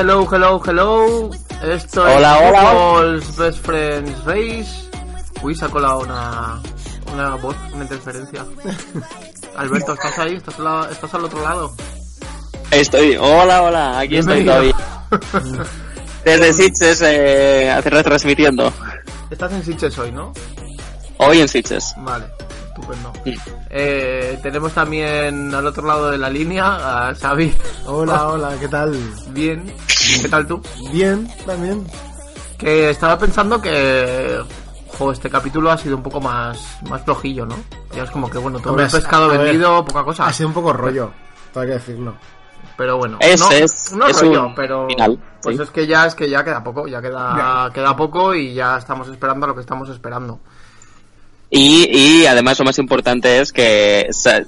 hello, hello, hello. Esto Hola, es hola. RuPaul's Best Friends Race. Uy, se ha colado una, una voz, una interferencia. Alberto, ¿estás ahí? ¿Estás, al la- ¿Estás al otro lado? Estoy, hola, hola, aquí estoy todavía. Desde Sitges, eh, retransmitiendo. Estás en Sitges hoy, ¿no? Hoy en Sitges. Vale, estupendo. Sí. Eh, tenemos también al otro lado de la línea a Xavi. Hola, hola, ¿qué tal? Bien. ¿Qué tal tú? Bien, también. Que estaba pensando que... Jo, este capítulo ha sido un poco más, más flojillo, ¿no? Ya es como que, bueno, todo Hombre, el pescado a ver, vendido, poca cosa. Ha sido un poco rollo, hay que decirlo. Pero bueno, Es- no, es- no es rollo, un pero final, pues sí. es que ya es que ya queda poco, ya queda queda poco y ya estamos esperando lo que estamos esperando. Y, y además lo más importante es que sa-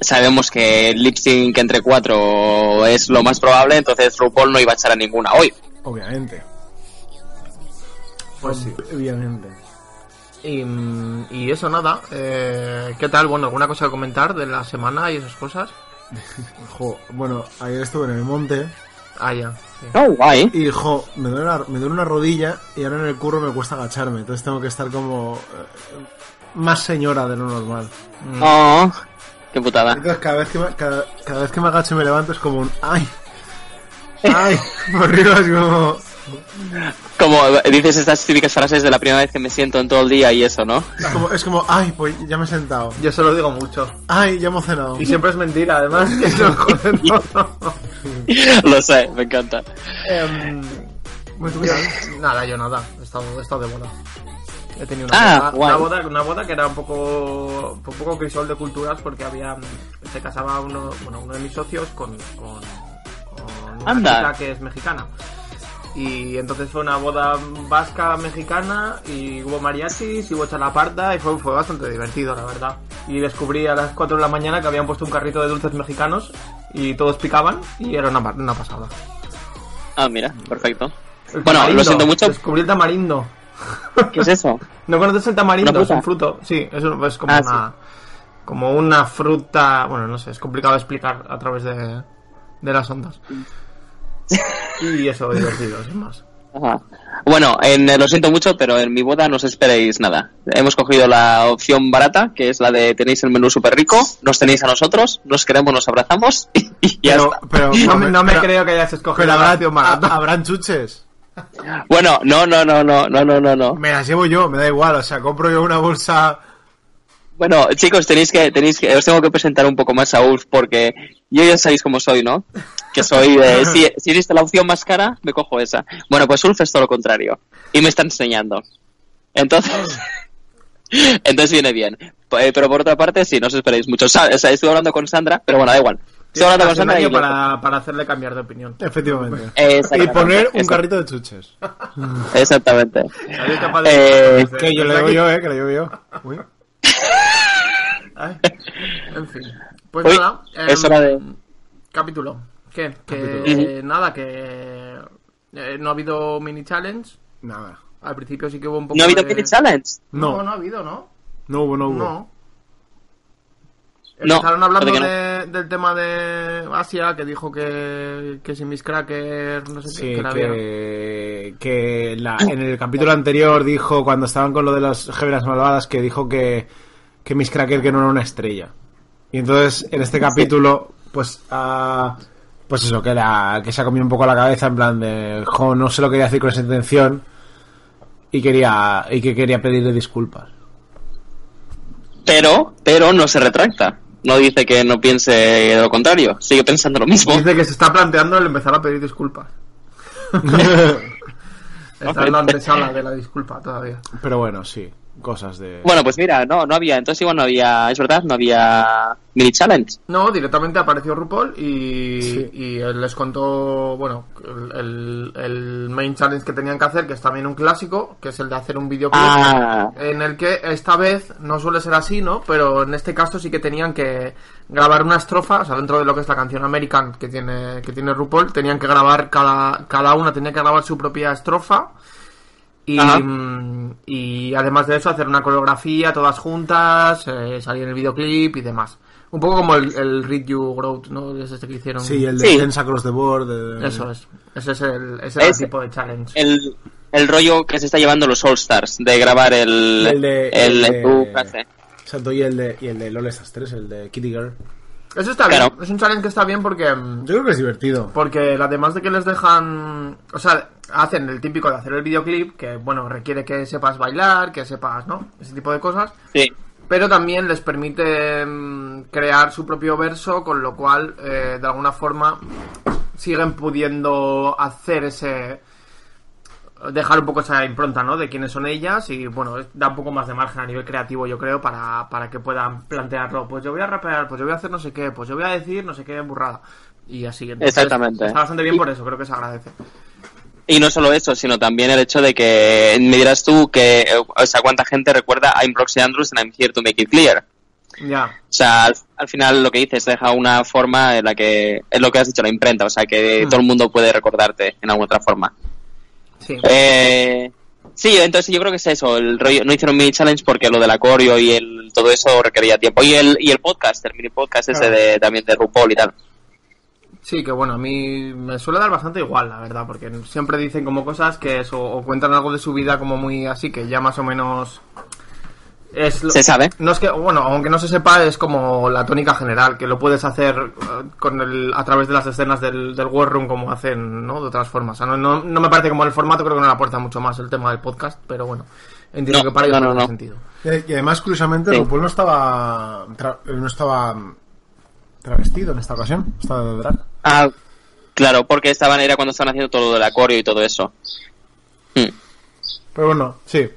sabemos que el lip sync entre cuatro es lo más probable, entonces RuPaul no iba a echar a ninguna hoy. Obviamente. Pues sí. Obviamente. Y, mm, y eso nada, eh, ¿qué tal? Bueno, alguna cosa que comentar de la semana y esas cosas. Jo, bueno, ayer estuve en el monte Ah, ya. sí. Oh, guay. y, jo, me duele, una, me duele una rodilla y ahora en el curro me cuesta agacharme. Entonces tengo que estar como eh, más señora de lo normal. Mm. Oh, qué putada. Entonces cada vez que me, cada, cada vez que me agacho y me levanto es como un ¡ay! ¡ay! Por arriba es como... Como dices estas típicas frases de la primera vez que me siento en todo el día y eso, ¿no? Es como, es como ¡ay! Pues ya me he sentado. Yo se lo digo mucho. ¡ay! Ya hemos cenado. Y siempre es mentira, además, que se lo joden todo. Lo sé, me encanta. Muy bien. Nada, yo nada. He estado, he estado de boda. He tenido una, Ah, boda, una boda, una boda que era un poco, un poco crisol de culturas porque había, se casaba uno, bueno, uno de mis socios con, con, con una Anda. chica que es mexicana. Y entonces fue una boda vasca mexicana y hubo mariachis y hubo chalaparta y fue, fue bastante divertido, la verdad. Y descubrí a las 4 de la mañana que habían puesto un carrito de dulces mexicanos y todos picaban y era una, una pasada. Ah, mira, perfecto. El Bueno, lo siento mucho. Descubrí el tamarindo. ¿Qué es eso? ¿No conoces el tamarindo? ¿Una Es un fruto. Sí, es, un- es como Ah, una... Como una fruta... Bueno, no sé, es complicado explicar a través de, de las ondas. Y eso, divertido, sin más. Ajá. Bueno, en, eh, lo siento mucho, pero en mi boda no os esperéis nada. Hemos cogido la opción barata, que es la de tenéis el menú súper rico, nos tenéis a nosotros, nos queremos, nos abrazamos y ya Pero, está. pero, No, me- no me pero- creo que hayas escogido la opción barata. ha- habrán chuches. Bueno, no, no, no, no, no, no, no, no. Me las llevo yo, me da igual. O sea, compro yo una bolsa. Bueno, chicos, tenéis que, tenéis que, os tengo que presentar un poco más a Ulf porque yo ya sabéis cómo soy, ¿no? Que soy de, si, si existe la opción más cara, me cojo esa. Bueno, pues Ulf es todo lo contrario. Y me está enseñando. Entonces, entonces viene bien. Eh, Pero por otra parte, sí, no os esperéis mucho. Sa- o sea, estuve hablando con Sandra, pero bueno, da igual. Un Sandra y... año para, para hacerle cambiar de opinión. Efectivamente. Y poner un carrito de chuches. Exactamente. ¿Sabéis capaz de- Eh, Que yo lo digo yo, eh, que lo digo yo. Uy. En fin. Pues Uy, nada. em, es hora de... Capítulo. ¿Qué? Que Capítulo. nada, que eh, no ha habido mini challenge. Nada. Al principio sí que hubo un poco ¿No ha habido de... mini challenge? No, No, no ha habido, ¿no? no hubo, no hubo. No. No, Empezaron hablando de- del tema de Asia, que dijo que, que si Miss Cracker, no sé Sí, qué, que que, la- en el capítulo anterior dijo, cuando estaban con lo de las gemelas malvadas, que dijo que, que Miss Cracker que no era una estrella. Y entonces, en este capítulo, pues, ah, pues eso, que, la, que se ha comido un poco la cabeza, en plan de, jo, no sé lo que quería decir con esa intención, y quería, y que quería pedirle disculpas. Pero, pero no se retracta. No dice que no piense lo contrario. Sigue pensando lo mismo. Dice que se está planteando el empezar a pedir disculpas. Está en la antesala de la disculpa todavía. Pero bueno, sí, cosas de... Bueno, pues mira, no, no había. Entonces igual no había, es verdad, no había mini challenge. No, directamente apareció RuPaul y, Sí. y él les contó, bueno, el, el- el main challenge que tenían que hacer, que es también un clásico, que es el de hacer un videoclip. Ah, En el que esta vez no suele ser así, ¿no? Pero en este caso sí que tenían que grabar una estrofa, o sea, dentro de lo que es la canción American que tiene, que tiene RuPaul, tenían que grabar cada, cada una, tenía que grabar su propia estrofa. Y, mm, y además de eso, hacer una coreografía todas juntas, eh, salir en el videoclip y demás. Un poco como el, el Read You Growth, ¿no? Es este que hicieron. Sí, el de Sí. Dance Across the Board. de- Eso es. Ese es el, ese era el tipo de challenge. el, el rollo que se está llevando los All Stars, de grabar el, el de- el, el de- frase. Exacto, y el de, y el de LOL Estas 3, el de Kitty Girl. Eso está Claro. bien. Es un challenge que está bien porque... mm, Yo creo que es divertido. Porque además de que les dejan, o sea, hacen el típico de hacer el videoclip, que bueno, requiere que sepas bailar, que sepas, ¿no? Ese tipo de cosas. Sí. Pero también les permite mm, crear su propio verso, con lo cual, eh, de alguna forma, siguen pudiendo hacer ese... dejar un poco esa impronta, ¿no? De quiénes son ellas y, bueno, da un poco más de margen a nivel creativo, yo creo, para, para que puedan plantearlo. Pues yo voy a rapear, pues yo voy a hacer no sé qué, pues yo voy a decir no sé qué burrada. Y así. Entonces, Exactamente. Está bastante bien por eso, creo que se agradece. Y no solo eso, sino también el hecho de que me dirás tú que, o sea, cuánta gente recuerda I'm Roxy Andrews and I'm here to make it clear. Ya. O sea, al, al final lo que dices deja una forma en la que es lo que has dicho, la imprenta, o sea, que Mm. todo el mundo puede recordarte en alguna otra forma. Sí. Eh, sí, entonces yo creo que es eso, el rollo, no hicieron mini challenge porque lo del acorio y el, todo eso requería tiempo. Y el, y el podcast, el mini podcast ese de, también de RuPaul y tal. Sí, que bueno, a mí me suele dar bastante igual, la verdad, porque siempre dicen como cosas que eso, o cuentan algo de su vida como muy así, que ya más o menos es lo- Se sabe. No es que, bueno, aunque no se sepa, es como la tónica general, que lo puedes hacer eh, con el, a través de las escenas del, del War Room como hacen, ¿no? De otras formas. O sea, no, no, no me parece como el formato, creo que no le aporta mucho más el tema del podcast, pero bueno, entiendo No, que para ellos no, no, tiene sentido. Y y además, curiosamente, Sí. RuPaul no estaba, tra- no estaba travestido en esta ocasión. Estaba de drag. Ah, claro, porque estaban, era cuando estaban haciendo todo lo del acorio y todo eso. Hmm. Pero bueno, sí.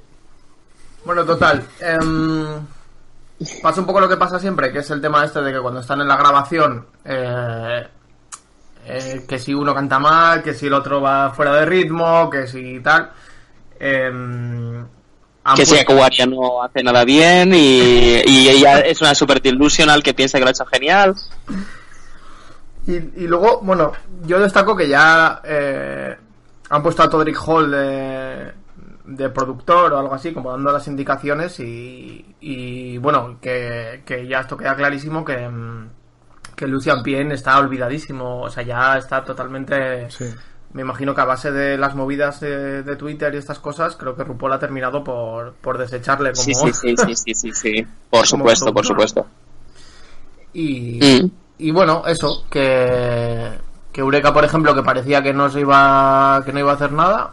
Bueno, total. em, pasa un poco lo que pasa siempre, que es el tema este de que cuando están en la grabación, eh, eh, que si uno canta mal, que si el otro va fuera de ritmo, que si tal. em, Que si Aquaria no hace nada bien y, y ella es una super delusional que piensa que lo ha hecho genial. Y, y luego, bueno, yo destaco que ya eh, han puesto a Todrick Hall de, de productor o algo así, como dando las indicaciones y, y bueno, que, que ya esto queda clarísimo que, mm, que Lucian Pien está olvidadísimo, o sea, ya está totalmente... Sí. Me imagino que a base de las movidas de, de Twitter y estas cosas, creo que RuPaul ha terminado por, por desecharle como... Sí, sí, sí, sí, sí, sí, sí. Por supuesto, por supuesto. Y, Mm. y bueno, eso, que, que Eureka, por ejemplo, que parecía que no se iba, que no iba a hacer nada.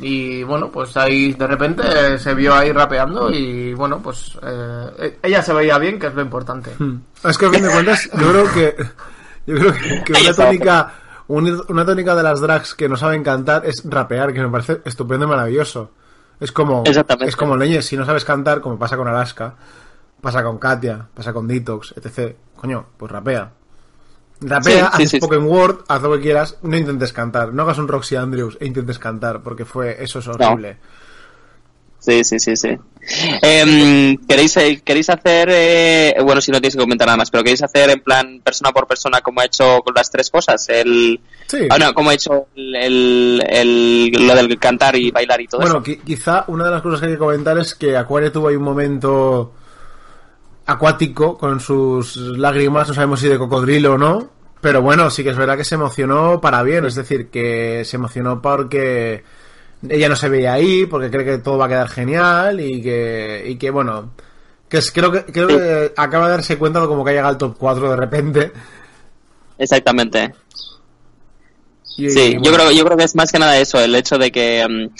Y bueno, pues ahí de repente eh, se vio ahí rapeando y bueno, pues eh, ella se veía bien, que es lo importante. Hmm. Es que a fin de cuentas, yo creo que, yo creo que, una tónica, un- una tónica de las drags que no saben cantar es rapear, que me parece estupendo y maravilloso. Es como, es como leñes, si no sabes cantar, como pasa con Alaska, pasa con Katia, pasa con Detox, etc. Coño, pues rapea. Rapea, Sí, sí, haz sí, word, haz lo que quieras, no intentes cantar, no hagas un Roxy Andrews e intentes cantar, porque fue, eso es horrible. Sí, sí, sí, sí. Em, ¿queréis, eh, ¿Queréis hacer, eh, bueno, si no tienes que comentar nada más, pero queréis hacer en plan persona por persona como ha hecho con las tres cosas? El, Sí. ah, no, como ha hecho el, el- el- lo del cantar y bailar y todo Bueno, eso. qui- quizá una de las cosas que hay que comentar es que Aquaria tuvo ahí un momento acuático, con sus lágrimas, no sabemos si de cocodrilo o no, pero bueno, sí que es verdad que se emocionó para bien, es decir, que se emocionó porque ella no se veía ahí, porque cree que todo va a quedar genial y que, y que bueno, que es, creo que, creo que acaba de darse cuenta de como que ha llegado al top 4 de repente. Exactamente. Y- Sí, yo creo, yo creo que es más que nada eso, el hecho de que, mm,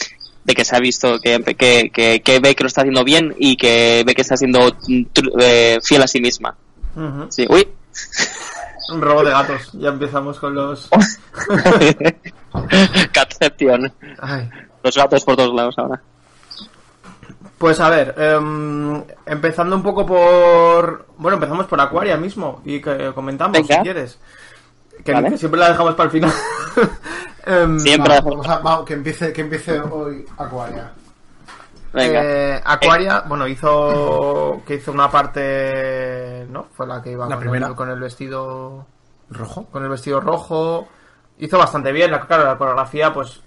de que se ha visto, que, que, que, que ve que lo está haciendo bien y que ve que está siendo eh, fiel a sí misma. Sí, uy. Un robo de gatos. Ya empezamos con los. Catception. Ay. Los gatos por todos lados ahora. Pues a ver, em, empezando un poco por. Bueno, empezamos por Aquaria mismo y que comentamos Venga. si quieres. Que, Vale. que siempre la dejamos para el final. Em, Siempre. va, vamos a- que empiece, que empiece hoy Aquaria. Venga. eh, Aquaria, bueno, hizo que hizo una parte, ¿no? Fue la que iba La con, primera. El, con el vestido ¿Rojo? con el vestido rojo. Hizo bastante bien, la, claro, la coreografía, pues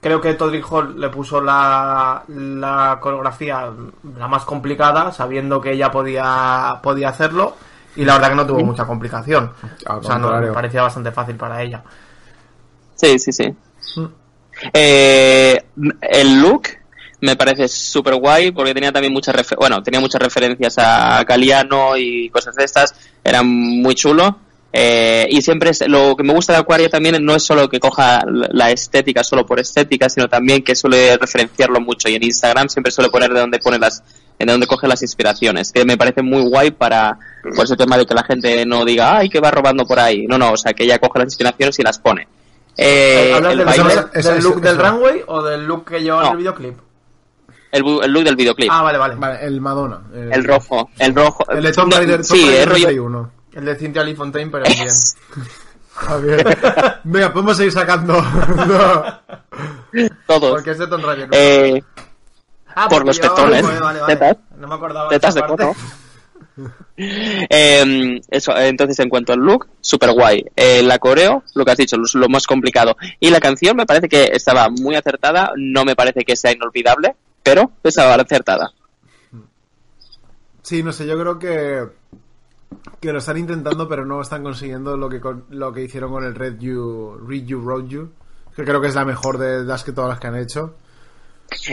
creo que Todrick Hall le puso la, la coreografía la más complicada, sabiendo que ella podía, podía hacerlo, y la verdad que no tuvo mucha complicación. Al o sea, no, contrario. me parecía bastante fácil para ella. Sí, sí, sí. Mm. Eh, el look me parece súper guay porque tenía también muchas bueno, tenía muchas referencias a Galiano y cosas de estas. Era muy chulo. Eh, y siempre es, lo que me gusta de Aquaria también no es solo que coja la estética solo por estética, sino también que suele referenciarlo mucho. Y en Instagram siempre suele poner de dónde pone las, de dónde coge las inspiraciones, que me parece muy guay para, por ese tema de que la gente no diga, ay, que va robando por ahí. No, no, o sea, que ella coge las inspiraciones y las pone. Eh, ¿Hablas el del, baile- del- Eso- del eso- look del eso. runway o del look que lleva en No. el videoclip? el, el look del videoclip. Ah, vale, vale. Vale, el Madonna. El rojo, el rojo. El de Tom No, Raider. Sí, Tom rollo. 91. El de Cynthia Lee Fontaine, pero bien. Javier. Venga, podemos seguir sacando. No. Todos. Porque es de Tom Raider. Eh, Ah, por los pezones. Vale, vale, vale. Tetas. No me acordaba tetas de cono. Eh, eso, entonces en cuanto al look, super guay. Eh, la coreo, lo que has dicho, lo, lo más complicado. Y la canción me parece que estaba muy acertada, no me parece que sea inolvidable, pero estaba acertada. Sí, no sé, yo creo que que lo están intentando, pero no están consiguiendo lo que con- lo que hicieron con el Red You, Read You, Road You, que creo que es la mejor de las que todas las que han hecho.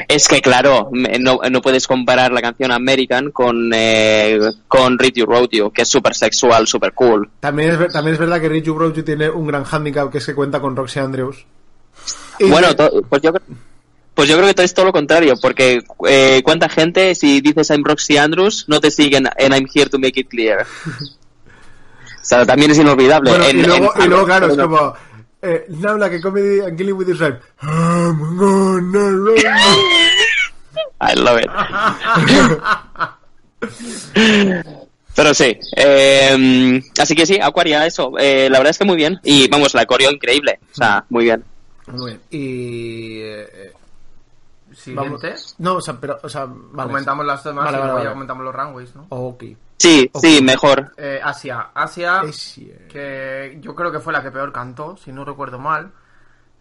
Es que claro, no, no puedes comparar la canción American con, eh, con Read You You, que es súper sexual, súper cool. También es, también es verdad que Read You, You tiene un gran handicap que es que cuenta con Roxy Andrews. Y- Bueno, pues yo, cre- pues yo creo que es todo lo contrario, porque eh, cuánta gente, si dices I'm Roxy Andrews, no te siguen en I'm here to make it clear. o sea, también es inolvidable. Bueno, En- y, luego, en- y luego, claro, es como... Eh, now like a comedy and killing with Israel. I'm gonna run. I love it. Pero sí, eh, así que sí, Aquaria, eso, eh, la verdad es que muy bien. Y vamos, la coreo increíble, o sea, muy bien. Muy bien. Y... eh, eh, vamos- Siguiente. No, o sea, pero... O sea, vale. Comentamos las demás Vale, y vale, luego ya comentamos los runways, ¿no? Ok. Sí, sí, mejor. Eh, Asia. Asia, Asia. que yo creo que fue la que peor cantó, si no recuerdo mal.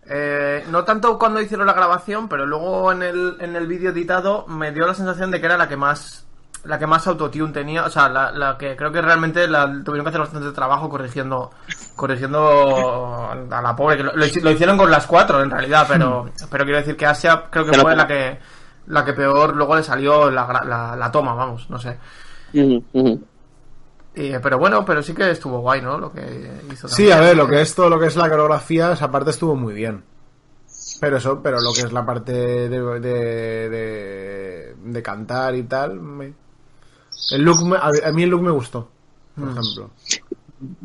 Eh, no tanto cuando hicieron la grabación, pero luego en el, en el vídeo editado me dio la sensación de que era la que más la que más autotune tenía, o sea, la, la que creo que realmente la, tuvieron que hacer bastante trabajo corrigiendo corrigiendo a la pobre, que lo, lo hici- lo hicieron con las cuatro en realidad, pero, pero quiero decir que Asia creo que Pero- fue la que la que peor luego le salió la, la toma, vamos, no sé. Eh, pero bueno, pero sí que estuvo guay, ¿no? Lo que hizo. Sí, también. a ver, lo que es todo lo que es la coreografía, esa parte estuvo muy bien. Pero eso, pero lo que es la parte de, de, de, de cantar y tal, me- el look, me- a, mí el look me gustó, por ejemplo.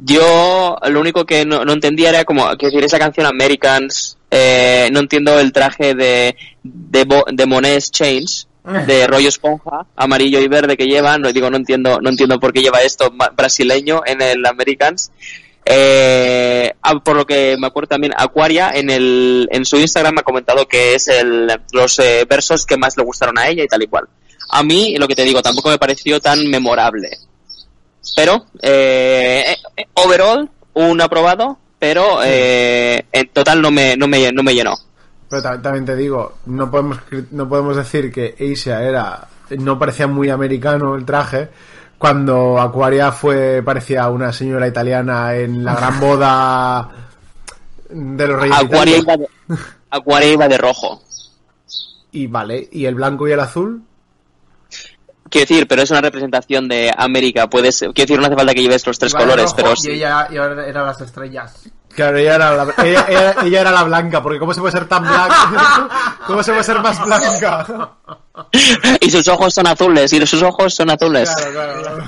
Yo lo único que no, no entendía era como, que decir, esa canción Americans, eh, no entiendo el traje de, de, Bo- de Monet's Change, de rollo esponja, amarillo y verde que llevan, no digo, no entiendo, no entiendo por qué lleva esto brasileño en el Americans. Eh, ah, por lo que me acuerdo también, Aquaria en el, en su Instagram ha comentado que es el, los eh, versos que más le gustaron a ella y tal y cual. A mí, lo que te digo, tampoco me pareció tan memorable. Pero, eh, eh, overall, un aprobado, pero eh, en total no me, no me, no me llenó. Pero ta- también te digo, no podemos, no podemos decir que Asia era, no parecía muy americano el traje, cuando Aquaria fue parecía una señora italiana en la gran boda de los reyes Italia. iba, de, Acuaria iba de rojo. Y vale, ¿y el blanco y el azul? Quiero decir, pero es una representación de América. Puedes, quiero decir, no hace falta que lleves los tres colores, rojo pero Y ella, y ahora eran las estrellas. Claro, ella era la, ella, ella- ella era la blanca, porque ¿cómo se puede ser tan blanca? ¿Cómo se puede ser más blanca? y sus ojos son azules, y sus ojos son azules. Claro, claro.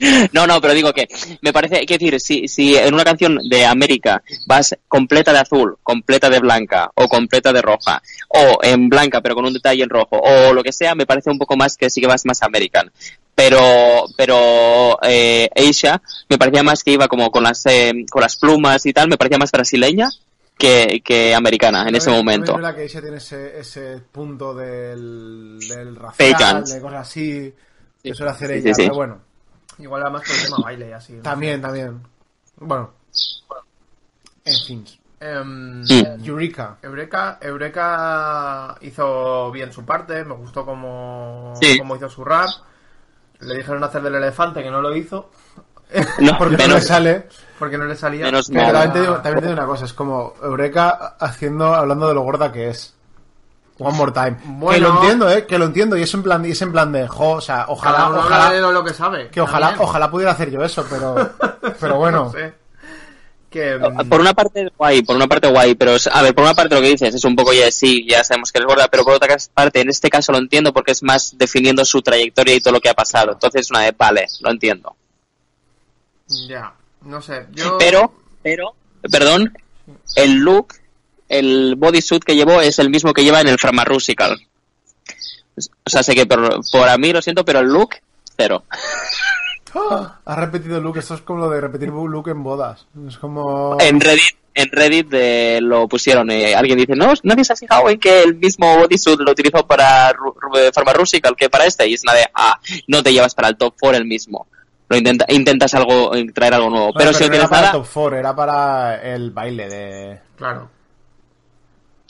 No, no, pero digo que me parece, quiero decir, si, si en una canción de América vas completa de azul, completa de blanca, o completa de roja, o en blanca pero con un detalle en rojo, o lo que sea, me parece un poco más que sí que vas más American. Pero, pero eh, Aisha me parecía más que iba como con las, eh, con las plumas y tal, me parecía más brasileña que, que americana en ese momento. Es verdad que ella tiene ese, ese punto del, del racial, de cosas así, que Sí. suele hacer Sí, ella, sí, sí. pero bueno, Igual era más por el tema baile y así. ¿no? también, también. Bueno, en fin. Em. Eureka. Eureka, Eureka hizo bien su parte, me gustó como, Sí. como hizo su rap. Le dijeron hacer del elefante que no lo hizo No, Porque no le sale. porque no le salía. Menos Pero también te, digo, también te digo una cosa, es como Eureka haciendo, hablando de lo gorda que es. One more time. Que lo entiendo, eh, que lo entiendo, y es en plan, y es en plan de, jo, o sea, Cada ojalá, uno ojalá, de lo que sabe. que ojalá, también. ojalá pudiera hacer yo eso, pero, pero bueno. No sé. Que, mm, Por una parte guay, por una parte guay, pero es- a ver, por una parte lo que dices es un poco ya sí, ya sabemos que es gorda, pero por otra parte en este caso lo entiendo porque es más definiendo su trayectoria y todo lo que ha pasado. Entonces una de vale, lo entiendo. ya, no sé. Yo, Pero, pero, perdón, el look, el bodysuit que llevó es el mismo que lleva en el Framarusical. O sea, sé que por, por a mí lo siento, pero el look, cero. ¡Ah! Has repetido look, esto es como lo de repetir look en bodas. Es como... En Reddit, en Reddit eh, lo pusieron, eh, alguien dice, no, nadie se ha fijado en que el mismo bodysuit lo utilizó para Ru- Ru- Pharmarusical que para este, y es una de, ah, no te llevas para el top 4 el mismo. Lo intenta, intentas algo, eh, traer algo nuevo. Pero si no no era tienes para nada, el top 4, era para el baile de... Claro.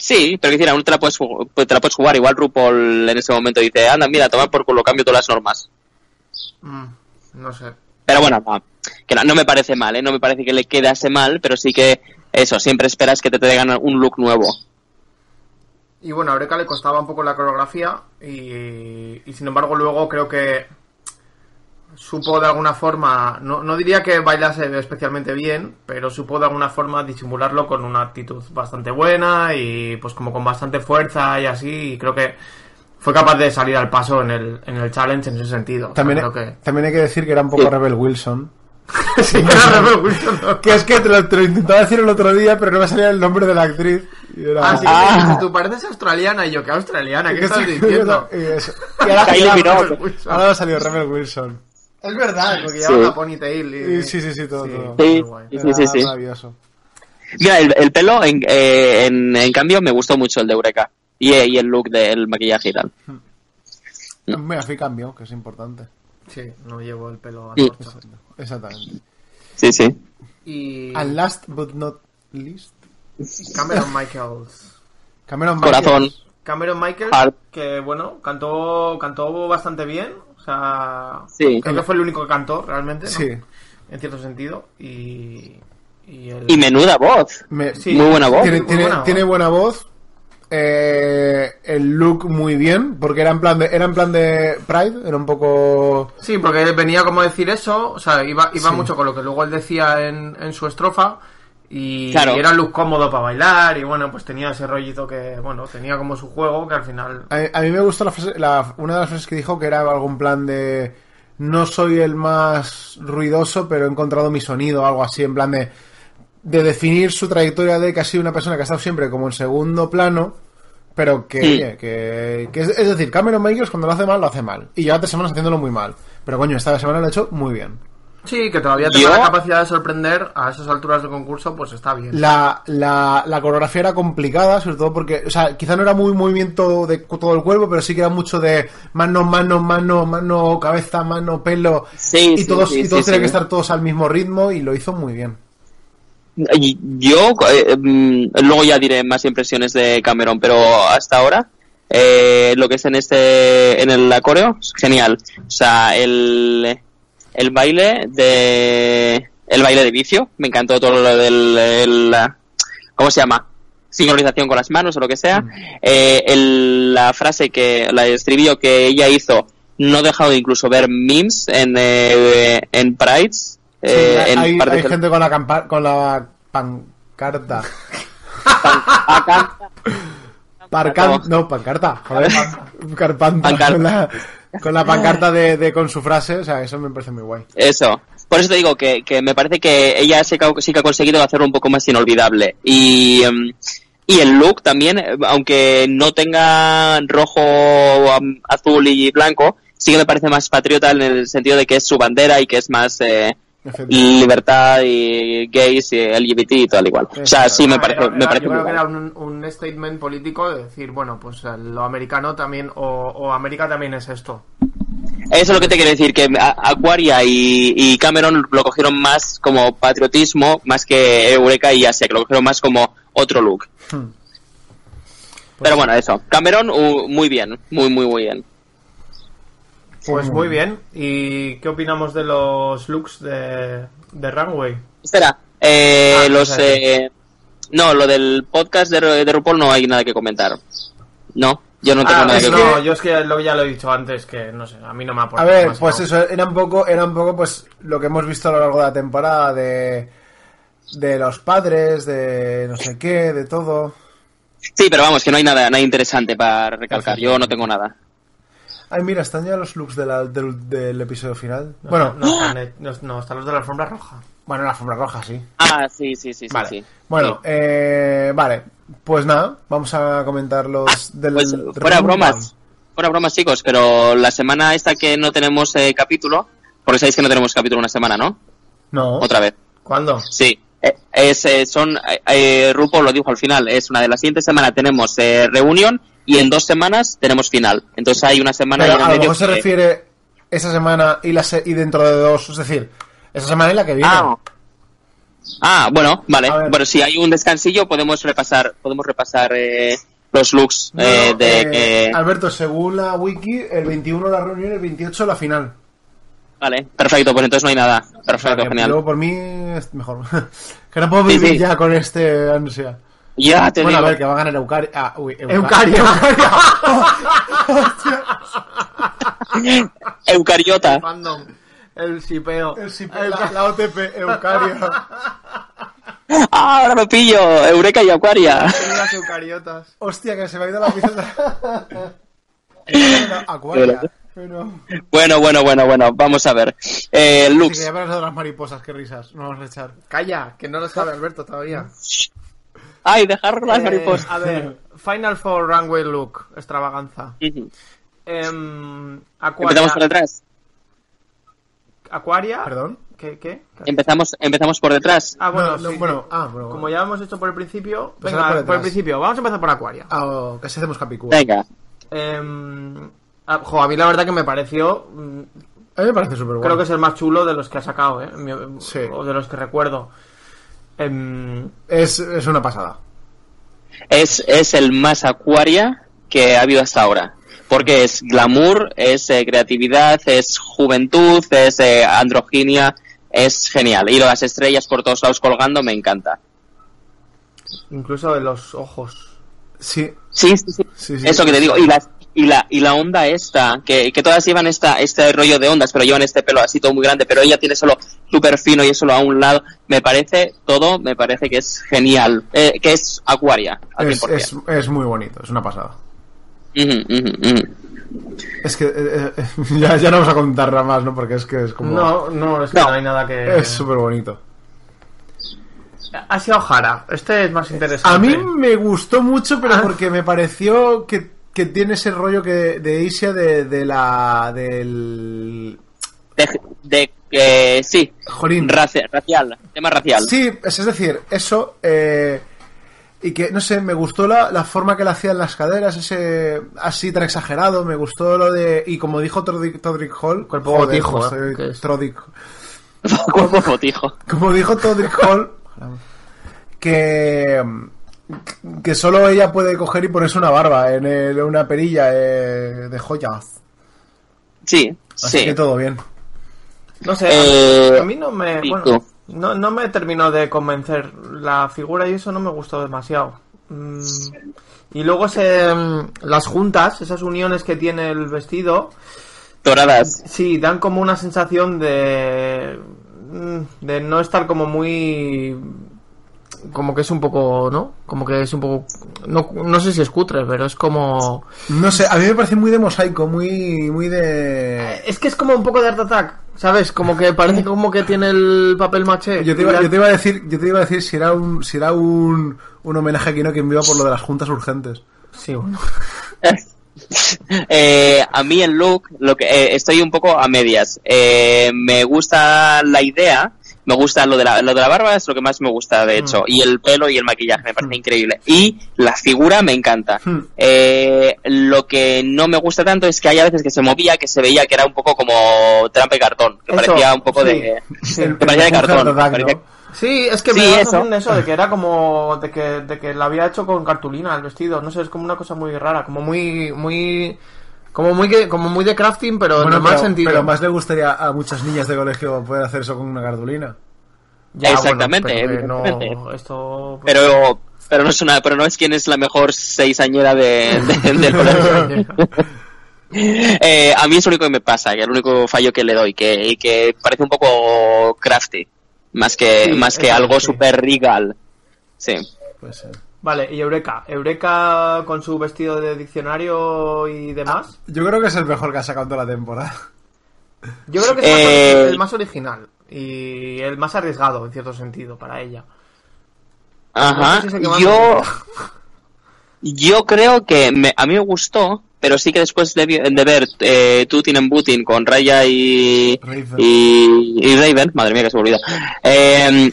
Sí, pero que decir, aún te la puedes, pues te la puedes jugar. Igual RuPaul en ese momento dice, anda, mira, toma por culo, cambio todas las normas. Mm, no sé. Pero bueno, no, que no, no me parece mal, ¿eh? No me parece que le quedase mal, pero sí que eso, siempre esperas que te traigan un look nuevo. Y bueno, a Eureka le costaba un poco la coreografía y, y sin embargo luego creo que supo de alguna forma, no, no diría que bailase especialmente bien, pero supo de alguna forma disimularlo con una actitud bastante buena y pues como con bastante fuerza y así, y creo que fue capaz de salir al paso en el, en el challenge en ese sentido. O sea, También, creo que... también hay que decir que era un poco Sí. Rebel Wilson. Sí, era Rebel Wilson, ¿no? Que es que te lo, te lo intentaba decir el otro día, pero no me salía el nombre de la actriz. Y era... Así que Ah. tú pareces australiana y yo, ¿qué australiana? ¿Qué estás diciendo? Y eso. Y ahora, ahora- Minogue. ahora me ha salido Rebel Wilson. Es verdad, porque Sí. lleva una ponytail y... Y sí, sí, sí, todo, todo. Sí, guay. sí, sí, sí. maravilloso. Mira, el, el pelo, en, eh, en, en cambio, me gustó mucho el de Eureka. Y, eh, y el look del maquillaje y tal. Mira, fui cambio, que es importante. Sí, no llevo el pelo Sí. antorcha. Exactamente. Sí, sí. Y And last but not least, Cameron Michaels. Cameron Corazón. Michaels. Cameron Michaels, que bueno, cantó cantó bastante bien. O sea, Sí. creo que fue el único que cantó realmente, ¿no? Sí. En cierto sentido. Y. Y, el- Y menuda voz. Me- Sí, Muy buena voz. Tiene, muy tiene- buena voz. tiene buena voz. Eh, el look muy bien, porque era en plan de, era en plan de Pride, era un poco... Sí, porque venía como a decir eso, o sea, iba, iba Sí. mucho con lo que luego él decía en, en su estrofa. Y, Claro. y era look cómodo para bailar. Y bueno, pues tenía ese rollito que, bueno, tenía como su juego que al final. A, a mí me gustó la frase- la- una de las frases que dijo que era algún plan de no soy el más ruidoso, pero he encontrado mi sonido, algo así, en plan de, de definir su trayectoria de que ha sido una persona que ha estado siempre como en segundo plano, pero que, Sí. oye, que, que es, es decir, Cameron Michaels cuando lo hace mal, lo hace mal. Y lleva tres semanas haciéndolo muy mal. Pero coño, esta semana lo ha hecho muy bien. Sí, que todavía tenga la capacidad de sorprender a esas alturas de concurso, pues está bien. La, la, la coreografía era complicada, sobre todo porque, o sea, quizá no era muy movimiento de todo el cuerpo, pero sí que era mucho de mano, mano, mano, mano, cabeza, mano, pelo. Sí, y sí, todos, sí, y todos sí, tenían sí. que estar todos al mismo ritmo y lo hizo muy bien. Yo, eh, mm, luego ya diré más impresiones de Cameron, pero hasta ahora, eh, lo que es en este, en el coreo, genial. O sea, el, el baile de el baile de vicio, me encantó todo lo del el- ¿cómo se llama? sincronización con las manos o lo que sea. Eh, el- la frase que la estribillo que ella hizo no he dejado de incluso ver memes en eh, en prides Sí, eh, en hay, gente con la, con la pancarta. Acá- Parcan- no, pancarta. Joder, carpanta. Pancarta. Con la, con la pancarta de, de con su frase, o sea, eso me parece muy guay. Eso. Por eso te digo que, que me parece que ella sí que, ha- sí que ha conseguido hacerlo un poco más inolvidable. Y, em, y el look también, aunque no tenga rojo, azul y blanco, sí que me parece más patriota en el sentido de que es su bandera y que es más eh. Libertad y gays y LGBT y tal igual. O sea, sí me parece, era- me parece yo creo que era un, un statement político de decir, bueno, pues eh, lo americano también, o, o América también es esto. Eso es lo que te quiero decir, que Aquaria y, y Cameron lo cogieron más como patriotismo, más que Eureka y Asia, que lo cogieron más como otro look. Hmm. Pero bueno, eso. Cameron, uh, muy bien, muy, muy, muy bien. Pues muy bien. ¿Y qué opinamos de los looks de, de Runway? Espera, eh, Ah, los... eh, no, lo del podcast de, de RuPaul no hay nada que comentar. No, yo no tengo Ah, nada es que no, comentar. yo es que lo, ya lo he dicho antes, que no sé, a mí no me A aporta. ver, demasiado. pues eso, era un poco, era un poco pues lo que hemos visto a lo largo de la temporada de, de los padres, de no sé qué, de todo. Sí, pero vamos, que no hay nada, nada interesante para recalcar. Yo no tengo nada. Ay, mira, están ya los looks de la- del, del episodio final. No, bueno, no, están, no, no, están los de la alfombra roja. bueno, la alfombra roja, sí. Ah, sí, sí, sí. Vale. sí. Bueno, Sí. eh, vale. Pues nada, vamos a comentar los del Pues fuera bromas, fuera bromas chicos, pero la semana esta que no tenemos eh, capítulo, porque sabéis que no tenemos capítulo una semana, ¿no? No. Otra vez. ¿Cuándo? Sí. Eh, Es, eh, son, eh, eh, RuPaul lo dijo al final, es una de las siguientes semanas tenemos eh, reunión y en dos semanas tenemos final. Entonces hay una semana Pero ahí en a lo medio se refiere esa semana y, la se- y dentro de dos, es decir, esa semana y la que viene. Ah, Ah, bueno, vale. Bueno, si hay un descansillo podemos repasar, podemos repasar eh, los looks No, eh, de eh, Alberto, según la wiki, el 21 la reunión y el 28 la final. Vale, perfecto, pues entonces no hay nada. O sea, Perfecto, genial. luego por mí es mejor. que no puedo Sí, vivir sí. ya con este ansia. Ya te Bueno, a digo. ver, que va a ganar Eucario. Ah, uy, Euca- Eucario. Eucariota. Fandom. El sipeo. El sip- la, la OTP, Eucario. Ah, ahora lo pillo. Eureka y Acuaria. Las eucariotas. Hostia, que se me ha ido la pizza. Bueno, Acuaria. Bueno, Bueno, bueno, bueno, bueno. Vamos a ver. Eh, sí, que ya de las mariposas, qué risas. No vamos a echar. Calla, que no lo sabe Alberto todavía. Ay, dejar las Eh, mariposas. a ver, Final Four Runway Look, extravaganza. Ujú. Em, Aquaria. Empezamos por detrás. Aquaria. ¿Perdón? ¿Qué? ¿Qué? Empezamos, empezamos por detrás. Ah, bueno, No, no, sí, bueno, ah, bueno. Como ya hemos hecho por el principio, Pues venga, por, por el principio, vamos a empezar por Aquaria. Ah, oh, casi hacemos capicúa. Venga. Em, ah, jo, a mí la verdad que me pareció, A mí me parece súper bueno. creo que es el más chulo de los que ha sacado, ¿eh? Sí. O de los que recuerdo. Em, es, es una pasada. Es, es el más Acuaria que ha habido hasta ahora. Porque es glamour, es eh, creatividad, es juventud, es eh, androginia, es genial. Y las estrellas por todos lados colgando me encanta. incluso de los ojos. Sí, Sí, sí, sí. Sí, sí. Eso que te digo. Y las y la, y la onda esta, que, que todas llevan esta, este rollo de ondas, pero llevan este pelo así todo muy grande, pero ella tiene solo súper fino y es solo a un lado. Me parece todo, me parece que es genial. Eh, que es Acuaria, al es, 100%. es, es muy bonito, es una pasada. Es que eh, eh, ya, ya no vamos a contar nada más, ¿no? Porque es que es como... No, no, es que No. no, hay nada que... Es súper bonito. Asia O'Hara, este es más interesante. A mí me gustó mucho, pero Ah. porque me pareció que, que tiene ese rollo que de Asia de, de la... del... De, de eh, sí, Jolín. raci- racial, tema racial. Sí, es, es decir, eso... eh, y que, no sé, me gustó la, la forma que le hacían las caderas, ese así tan exagerado, me gustó lo de... Y como dijo Todrick, Todrick Hall... Cuerpo joder, botijo. Trodrick- Cuerpo botijo. Como dijo Todrick Hall, que, que solo ella puede coger y ponerse una barba en el- una perilla eh, de joyas. Sí, Así sí. que todo bien. No sé, Eh, a mí no me. Bueno, no, no me terminó de convencer. La figura y eso no me gustó demasiado. Mm, Y luego ese, mm, las juntas, esas uniones que tiene el vestido, Doradas. sí, dan como una sensación de. mm, de no estar como muy. Como que es un poco. ¿no? Como que es un poco. No, no sé si es cutre, pero es como. No sé, a mí me parece muy de mosaico, muy, muy de... Es que es como un poco de Art Attack, ¿sabes? Como que parece como que tiene el papel maché. Yo te, iba, yo te iba a decir, yo te iba a decir si era un, si era un, un homenaje a Kino quien viva por lo de las juntas urgentes. Sí, bueno. Eh, a mí el look, lo que eh, estoy un poco a medias. Eh, me gusta la idea, me gusta lo de la, lo de la barba, es lo que más me gusta de hecho, y el pelo y el maquillaje me parece increíble. Y la figura me encanta. Hmm. Eh, lo que no me gusta tanto es que hay a veces que se movía, que se veía que era un poco como trampa y cartón, que Eso, parecía un poco sí. de, Sí. que parecía de cartón. Sí, es que Sí, me da eso. eso, de que era como de que, de que la había hecho con cartulina el vestido, no sé, es como una cosa muy rara, como muy, muy, como muy, que- como muy de crafting, pero en Bueno, el mal pero, sentido. pero más le gustaría a muchas niñas de colegio poder hacer eso con una cartulina. Ya, bueno, Exactamente, pero que no, esto, pues, Pero, pero no es una, pero no es quien es la mejor seisañera de, de- del colegio. Eh, a mí es lo único que me pasa, que es el único fallo que le doy, que, y que parece un poco crafty, más que, Sí, más que algo sí. super regal. Sí. Puede ser. Vale, y Eureka, Eureka con su vestido de diccionario y demás, Yo creo que es el mejor que ha sacado toda la temporada. yo creo que es Eh, el más original y el más arriesgado en cierto sentido para ella. Ajá. No sé si Yo, yo creo que me- a mí me gustó, pero sí que después de, ver eh, Tutin en Butin con Raya y, Raven. y, y Raven, madre mía que se me olvida, eh,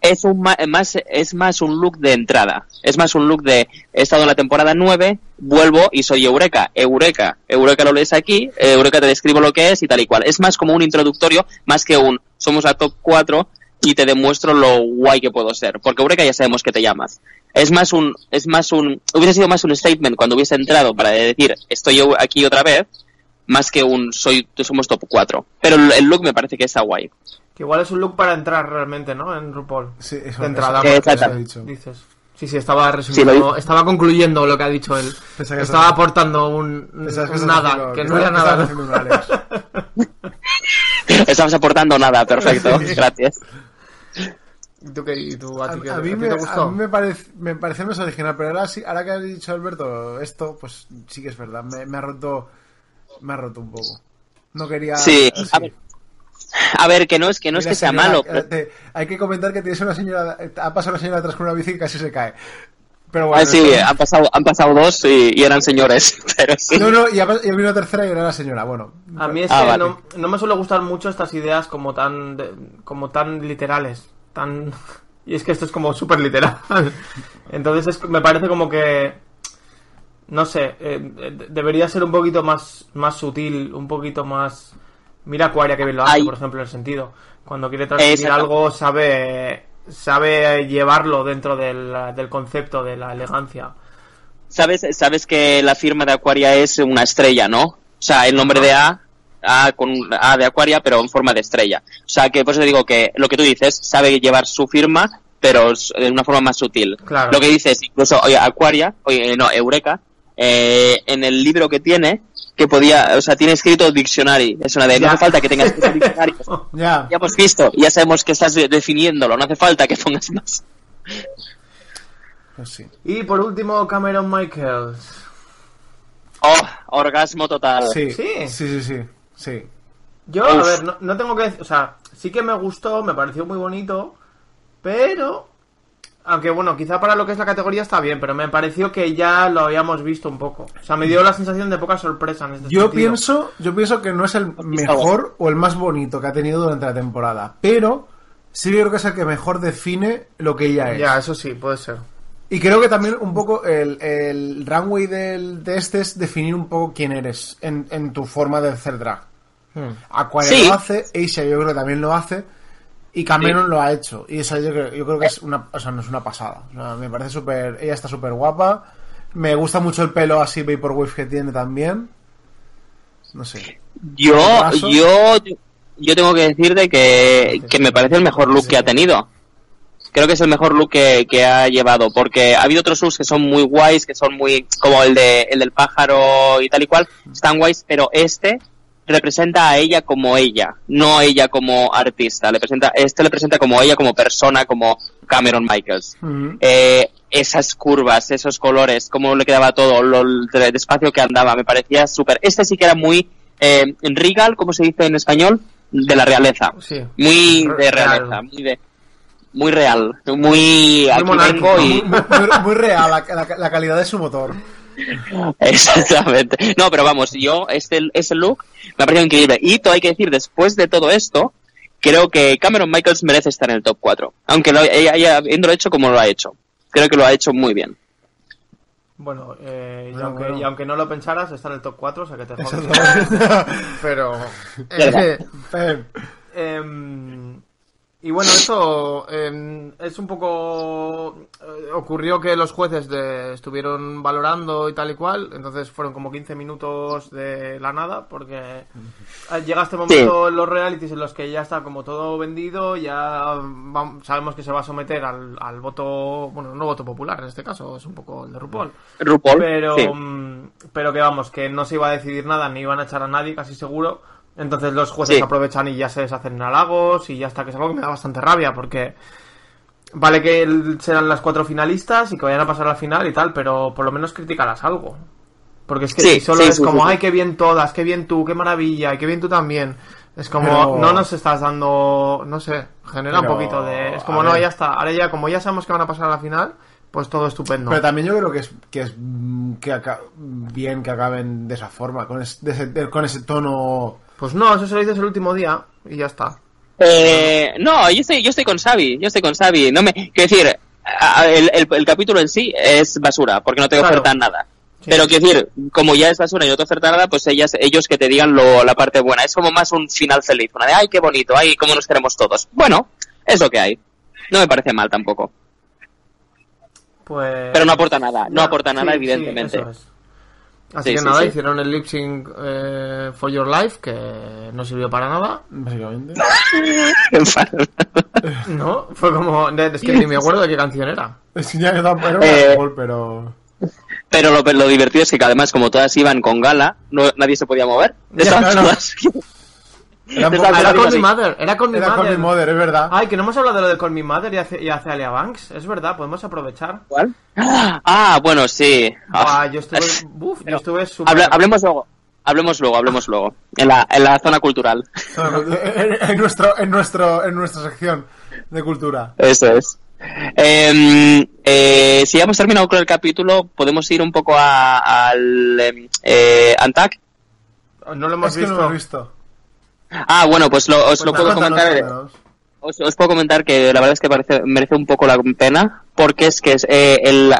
es, un más, es más un look de entrada. Es más un look de he estado en la temporada 9, vuelvo y soy Eureka. Eureka. Eureka lo lees aquí, Eureka te describo lo que es y tal y cual. Es más como un introductorio, más que un somos la top 4 y te demuestro lo guay que puedo ser. Porque Eureka ya sabemos que te llamas. Es más un, es más un, hubiese sido más un statement cuando hubiese entrado para decir estoy aquí otra vez, más que un soy, somos top 4. Pero el el look me parece que está guay. Que igual es un look para entrar realmente, ¿no? En RuPaul. Sí, eso, de entrada, eso- eso he dicho. dices. Sí, sí, estaba resumiendo, estaba concluyendo lo que ha dicho él. Estaba aportando un, un nada, que que no era nada. Estamos aportando nada, perfecto, gracias. ¿Y tú qué? ¿Y tú, a, A, ti qué- a mí, me, te gustó? a mí me parece, me parece más original, pero ahora, sí, ahora que ha dicho Alberto esto, pues sí que es verdad. Me, me ha roto me ha roto un poco. No quería... Sí, a ver, a ver, que no es que no es que sea malo. eh, pero- te- hay que comentar que tienes una señora... Ha pasado una señora atrás con una bici que casi se cae. Pero bueno... Ah, sí, eso- han pasado, han pasado dos y, y eran señores, pero sí. No, no, y ha, y ha venido tercera y era la señora. Bueno, A mí es Ah, que vale. no, no me suele gustar mucho estas ideas como tan de- como tan literales, tan y es que esto es como súper literal. Entonces es- me parece como que no sé, eh, debería ser un poquito más más sutil, un poquito más mira Aquaria que bien lo hace, Ay. por ejemplo, en el sentido. Cuando quiere transmitir algo sabe sabe llevarlo dentro del, del concepto de la elegancia. Sabes, sabes que la firma de Aquaria es una estrella, ¿no? O sea, el nombre de A, A con A de Aquaria, pero en forma de estrella. O sea, que por eso te digo que lo que tú dices, sabe llevar su firma, pero de una forma más sutil. Claro. Lo que dices, incluso, oye, Aquaria, oye, no, Eureka, eh, en el libro que tiene, que podía, o sea, tiene escrito dictionary. Es una de, no hace falta que tengas escrito diccionario. ya. Ya hemos visto, ya sabemos que estás de- definiéndolo, no hace falta que pongas más. Pues sí. Y por último Cameron Michaels. Oh, orgasmo total. Sí, Sí. sí, sí, sí, sí. Yo, a ver, no, no tengo que decir, o sea, sí que me gustó, me pareció muy bonito, pero, aunque bueno, quizá para lo que es la categoría está bien, pero me pareció que ya lo habíamos visto un poco. O sea, me dio la sensación de poca sorpresa en este Yo sentido. pienso, yo pienso que no es el mejor o el más bonito que ha tenido durante la temporada, pero sí creo que es el que mejor define lo que ella es. Ya, eso sí, puede ser. Y creo que también un poco el, el runway del, de este es definir un poco quién eres en, en tu forma de hacer drag. Hmm. Aquaria Sí. lo hace, Asia yo creo que también lo hace, y Cameron lo ha hecho. Y eso yo creo, yo creo que es una, o sea, no es una pasada. O sea, me parece súper, ella está súper guapa. Me gusta mucho el pelo así Vaporwave que tiene también. No sé. Yo, yo, yo tengo que decirte que, que me parece el mejor look que ha tenido. Creo que es el mejor look que, que ha llevado, porque ha habido otros looks que son muy guays, que son muy, como el de, el del pájaro y tal y cual, están guays, pero este representa a ella como ella, no a ella como artista. Le presenta, este le presenta como ella, como persona, como Cameron Michaels. Eh, esas curvas, esos colores, cómo le quedaba todo, lo el despacio que andaba, me parecía súper. Este sí que era muy eh, regal, como se dice en español, de la realeza. Sí. Muy de Real. realeza, muy de muy real, muy monárquico. vengo y Muy, muy real la, la- la calidad de su motor. Exactamente. No, pero vamos, yo, este, ese look me ha parecido increíble. Y todo hay que decir, después de todo esto, creo que Cameron Michaels merece estar en el top 4. Aunque lo haya, haya- habiéndolo hecho como lo ha hecho. Creo que lo ha hecho muy bien. Bueno, eh, y, Bueno, aunque, bueno. y aunque no lo pensaras, está en el top 4, o sea que te. Exactamente. Pero... Eh. Em, y bueno, eso em, es un poco... eh, ocurrió que los jueces de- estuvieron valorando y tal y cual, entonces fueron como 15 minutos de la nada, porque llega este momento en los realities en los que ya está como todo vendido, ya sabemos que se va a someter al, al voto, bueno, no voto popular en este caso, es un poco el de RuPaul. RuPaul. Pero, sí. mm, pero que vamos, que no se iba a decidir nada, ni iban a echar a nadie, casi seguro. Entonces los jueces Sí. aprovechan y ya se deshacen en halagos y ya está, que es algo que me da bastante rabia porque vale que serán las cuatro finalistas y que vayan a pasar a la final y tal, pero por lo menos criticarás algo. Porque es que Sí, si solo sí, es sí, como, sí, sí. ay, qué bien todas, qué bien tú, qué maravilla, y qué bien tú también. Es como, Pero- no nos estás dando, no sé, genera Pero, un poquito de... Es a como, no, ver. ya está, ahora ya, como ya sabemos que van a pasar a la final, pues todo estupendo. Pero también yo creo que es que es que aca- bien que acaben de esa forma, con, es- de ese, de- con ese tono. Pues no, eso se lo dices el último día y ya está. Eh, no, yo estoy, yo estoy con Xavi, yo estoy con Xavi. No me, quiero decir, el, el- el capítulo en sí es basura, porque no te Claro. ofertan nada. Sí. Pero quiero decir, como ya es basura y no te oferta nada, pues ellas, ellos que te digan lo, la parte buena. Es como más un final feliz, una de, ay, qué bonito, ay, cómo nos queremos todos. Bueno, es lo que hay. No me parece mal tampoco. Pues... Pero no aporta nada, no aporta nada, sí, evidentemente. sí, eso es. Así Sí, que sí, nada, sí. hicieron el lip sync eh, For Your Life, que no sirvió para nada. Básicamente. No, fue como. Es que ni me acuerdo de qué canción era. Es que ya era un Eh, gol, pero. Pero lo, lo divertido es que además, como todas iban con gala, no, nadie se podía mover. Ya, Estaban claro. todas- Era un poco- Era todas Call. Me Mother, era Call Me Era con Mother. mi mother, es verdad. Ay, que no hemos hablado de lo de Call Me Mother y hace, y hace Alia Banks. Es verdad, podemos aprovechar. ¿Cuál? Ah, bueno, sí. Ah. Yo estuve. Uf, yo estuve súper. Hable- hablemos luego. Hablemos luego, hablemos luego. En la, en la zona cultural. en, en nuestro, en, nuestro, en nuestra sección de cultura. Eso es. Eh, eh, si ya hemos terminado con el capítulo, podemos ir un poco a- al em, eh, Antac. No lo hemos es que visto. no lo hemos visto. Ah, bueno, pues lo, os lo Pues puedo Cuéntanos, comentar. cuéntanos. Os, os puedo comentar que la verdad es que parece, merece un poco la pena, porque es que es, eh, el,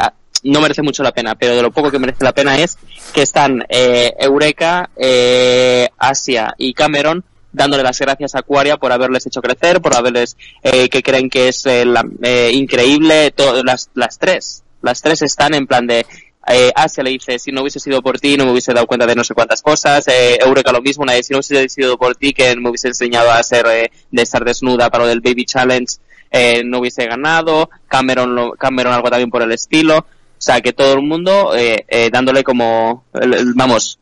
no merece mucho la pena, pero de lo poco que merece la pena es que están eh, Eureka, eh, Asia y Cameron dándole las gracias a Aquaria por haberles hecho crecer, por haberles, eh, que creen que es eh, la- eh, increíble, las, las tres, las tres están en plan de, eh, Asia le dice, si no hubiese sido por ti, no me hubiese dado cuenta de no sé cuántas cosas. Eh, Eureka lo mismo, una de, si no hubiese sido por ti, que me hubiese enseñado a ser, eh, de estar desnuda para lo del Baby Challenge, eh, no hubiese ganado. Cameron, lo- Cameron algo también por el estilo. O sea, que todo el mundo, eh, eh, dándole como, vamos,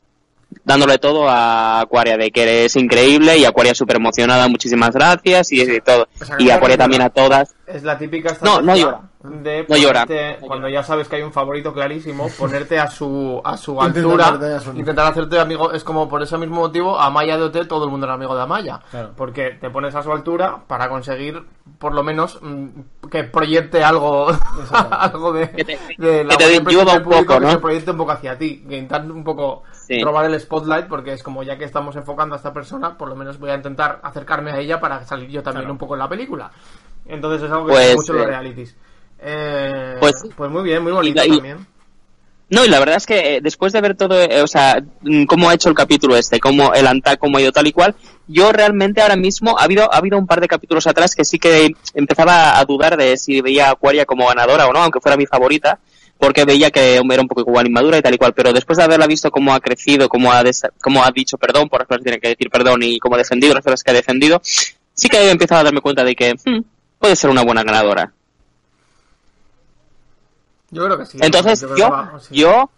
dándole todo a Aquaria de que es increíble y Aquaria súper emocionada, muchísimas gracias y, y todo. Y llora. también a todas. Es la típica No, no llora. de No llora. cuando ya sabes que hay un favorito clarísimo, ponerte a su a su altura, intentar hacerte amigo, es como por ese mismo motivo, Amaya de Hotel todo el mundo era amigo de Amaya, Claro. porque te pones a su altura para conseguir por lo menos mm, que proyecte algo algo de, Que te- de la que te un público, poco, que ¿no? se proyecte un poco hacia ti, que intentar un poco Sí. robar el spotlight porque es como ya que estamos enfocando a esta persona, por lo menos voy a intentar acercarme a ella para salir yo también Claro. un poco en la película. Entonces es algo que Pues, mucho los eh, realities. Eh, pues- pues, muy bien, muy bonito y- también. No, y la verdad es que eh, después de ver todo, eh, o sea, mm, cómo ha hecho el capítulo este, cómo el Antac, cómo ha ido tal y cual, yo realmente ahora mismo ha habido, ha habido un par de capítulos atrás que sí que empezaba a dudar de si veía a Aquaria como ganadora o no, aunque fuera mi favorita, porque veía que era un poco igual inmadura y tal y cual, pero después de haberla visto cómo ha crecido, cómo ha, des- cómo ha dicho perdón por las cosas que tiene que decir perdón y cómo ha defendido las cosas que ha defendido, sí que he empezado a darme cuenta de que hmm, puede ser una buena ganadora. Yo creo que sí. Entonces, yo, sí. yo,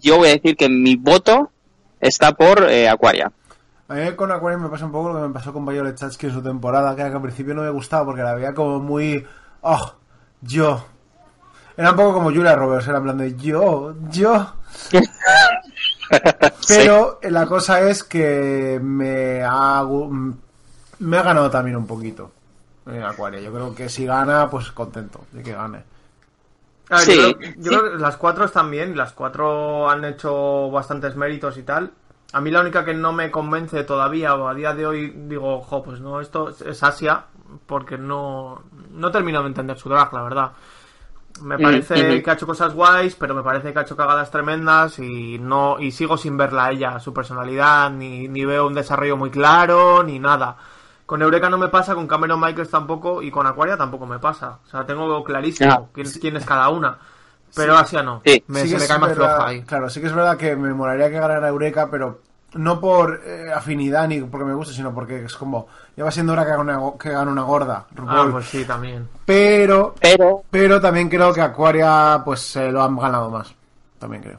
yo voy a decir que mi voto está por eh, Aquaria. A mí con Aquarium me pasa un poco lo que me pasó con Violet Chachki en su temporada, que al principio no me gustaba porque la veía como muy... ¡Oh! Yo. Era un poco como Julia Roberts, era en plan de yo, yo. Pero la cosa es que me ha, me ha ganado también un poquito en. Yo creo que si gana, pues contento de que gane. A ver, Sí, yo, creo, yo sí. creo que las cuatro están bien, las cuatro han hecho bastantes méritos y tal. A mí la única que no me convence todavía, o a día de hoy digo, jo, pues no, esto es- Asia, porque no, no termino de entender su drag, la verdad. Me Mm, parece que ha hecho cosas guays, pero me parece que ha hecho cagadas tremendas y no y sigo sin verla a ella, su personalidad, ni, ni veo un desarrollo muy claro, ni nada. Con Eureka no me pasa, con Cameron Michaels tampoco y con Aquaria tampoco me pasa. O sea, tengo clarísimo Ah. quién, quién es cada una. Pero Asia no. Sí. Me, Sí se me cae más verdad- floja ahí. Claro, sí que es verdad que me molaría que ganara Eureka, pero no por eh, afinidad ni porque me guste, sino porque es como, ya va siendo hora que gane una, que gane una gorda, Ah, pues sí, también. Pero, Pero pero también creo que Aquaria pues se lo han ganado más. También creo.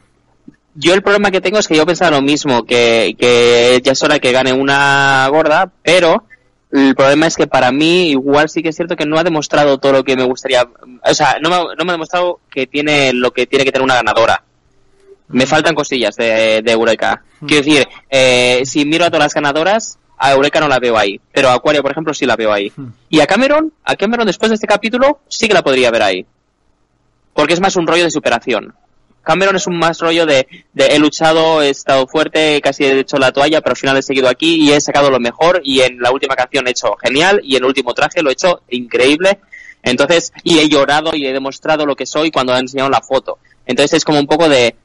yo el problema que tengo es que yo pensaba lo mismo, que, que ya es hora que gane una gorda, pero el problema es que para mí igual sí que es cierto que no ha demostrado todo lo que me gustaría, o sea, no me, no me ha demostrado que tiene lo que tiene que tener una ganadora. Me faltan cosillas de, de Eureka. Quiero decir, eh, si miro a todas las ganadoras, a Eureka no la veo ahí, pero a Aquaria, por ejemplo, sí la veo ahí. Y a Cameron, a Cameron después de este capítulo, sí que la podría ver ahí. Porque es más un rollo de superación. Cameron es un más rollo de, he luchado, he estado fuerte, casi he hecho la toalla, pero al final he seguido aquí y he sacado lo mejor y en la última canción he hecho genial y en el último traje lo he hecho increíble. Entonces, y he llorado y he demostrado lo que soy cuando he enseñado la foto. Entonces es como un poco de,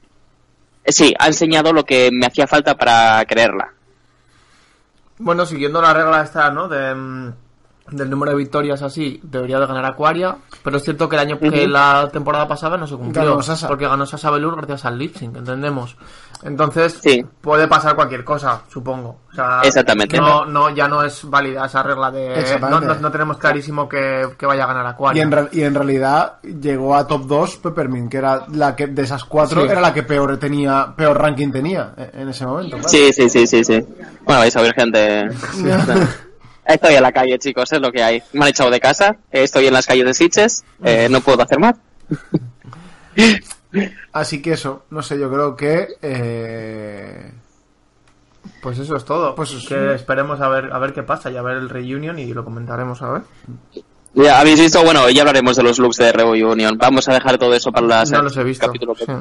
sí, ha enseñado lo que me hacía falta para creerla. Bueno, siguiendo la regla esta, ¿no? De, mm, del número de victorias así, debería de ganar Aquaria. Pero es cierto que el año que la temporada pasada no se cumplió. Ganó. Porque ganó Velour gracias al lip sync, entendemos. Entonces, Sí. puede pasar cualquier cosa, supongo. O sea, Exactamente. No, no, ya no es válida esa regla de. No, no- no tenemos clarísimo que, que vaya a ganar Y Aquaria. en, real- y en realidad llegó a top 2 Peppermint, que era la que de esas cuatro Sí. era la que peor tenía, peor ranking tenía eh, en ese momento. claro. Sí, sí, sí, sí, sí. Bueno, vais a ver gente. Estoy en la calle, chicos, es lo que hay. Me han echado de casa, estoy en las calles de Sitges, eh, no puedo hacer más. Así que eso, no sé, yo creo que eh, Pues eso es todo. Pues que esperemos a ver, a ver qué pasa y a ver el reunion y lo comentaremos a ver. Ya habéis visto, bueno, ya hablaremos de los looks de Reunion. Vamos a dejar todo eso para la No los he visto. capítulo que- sí.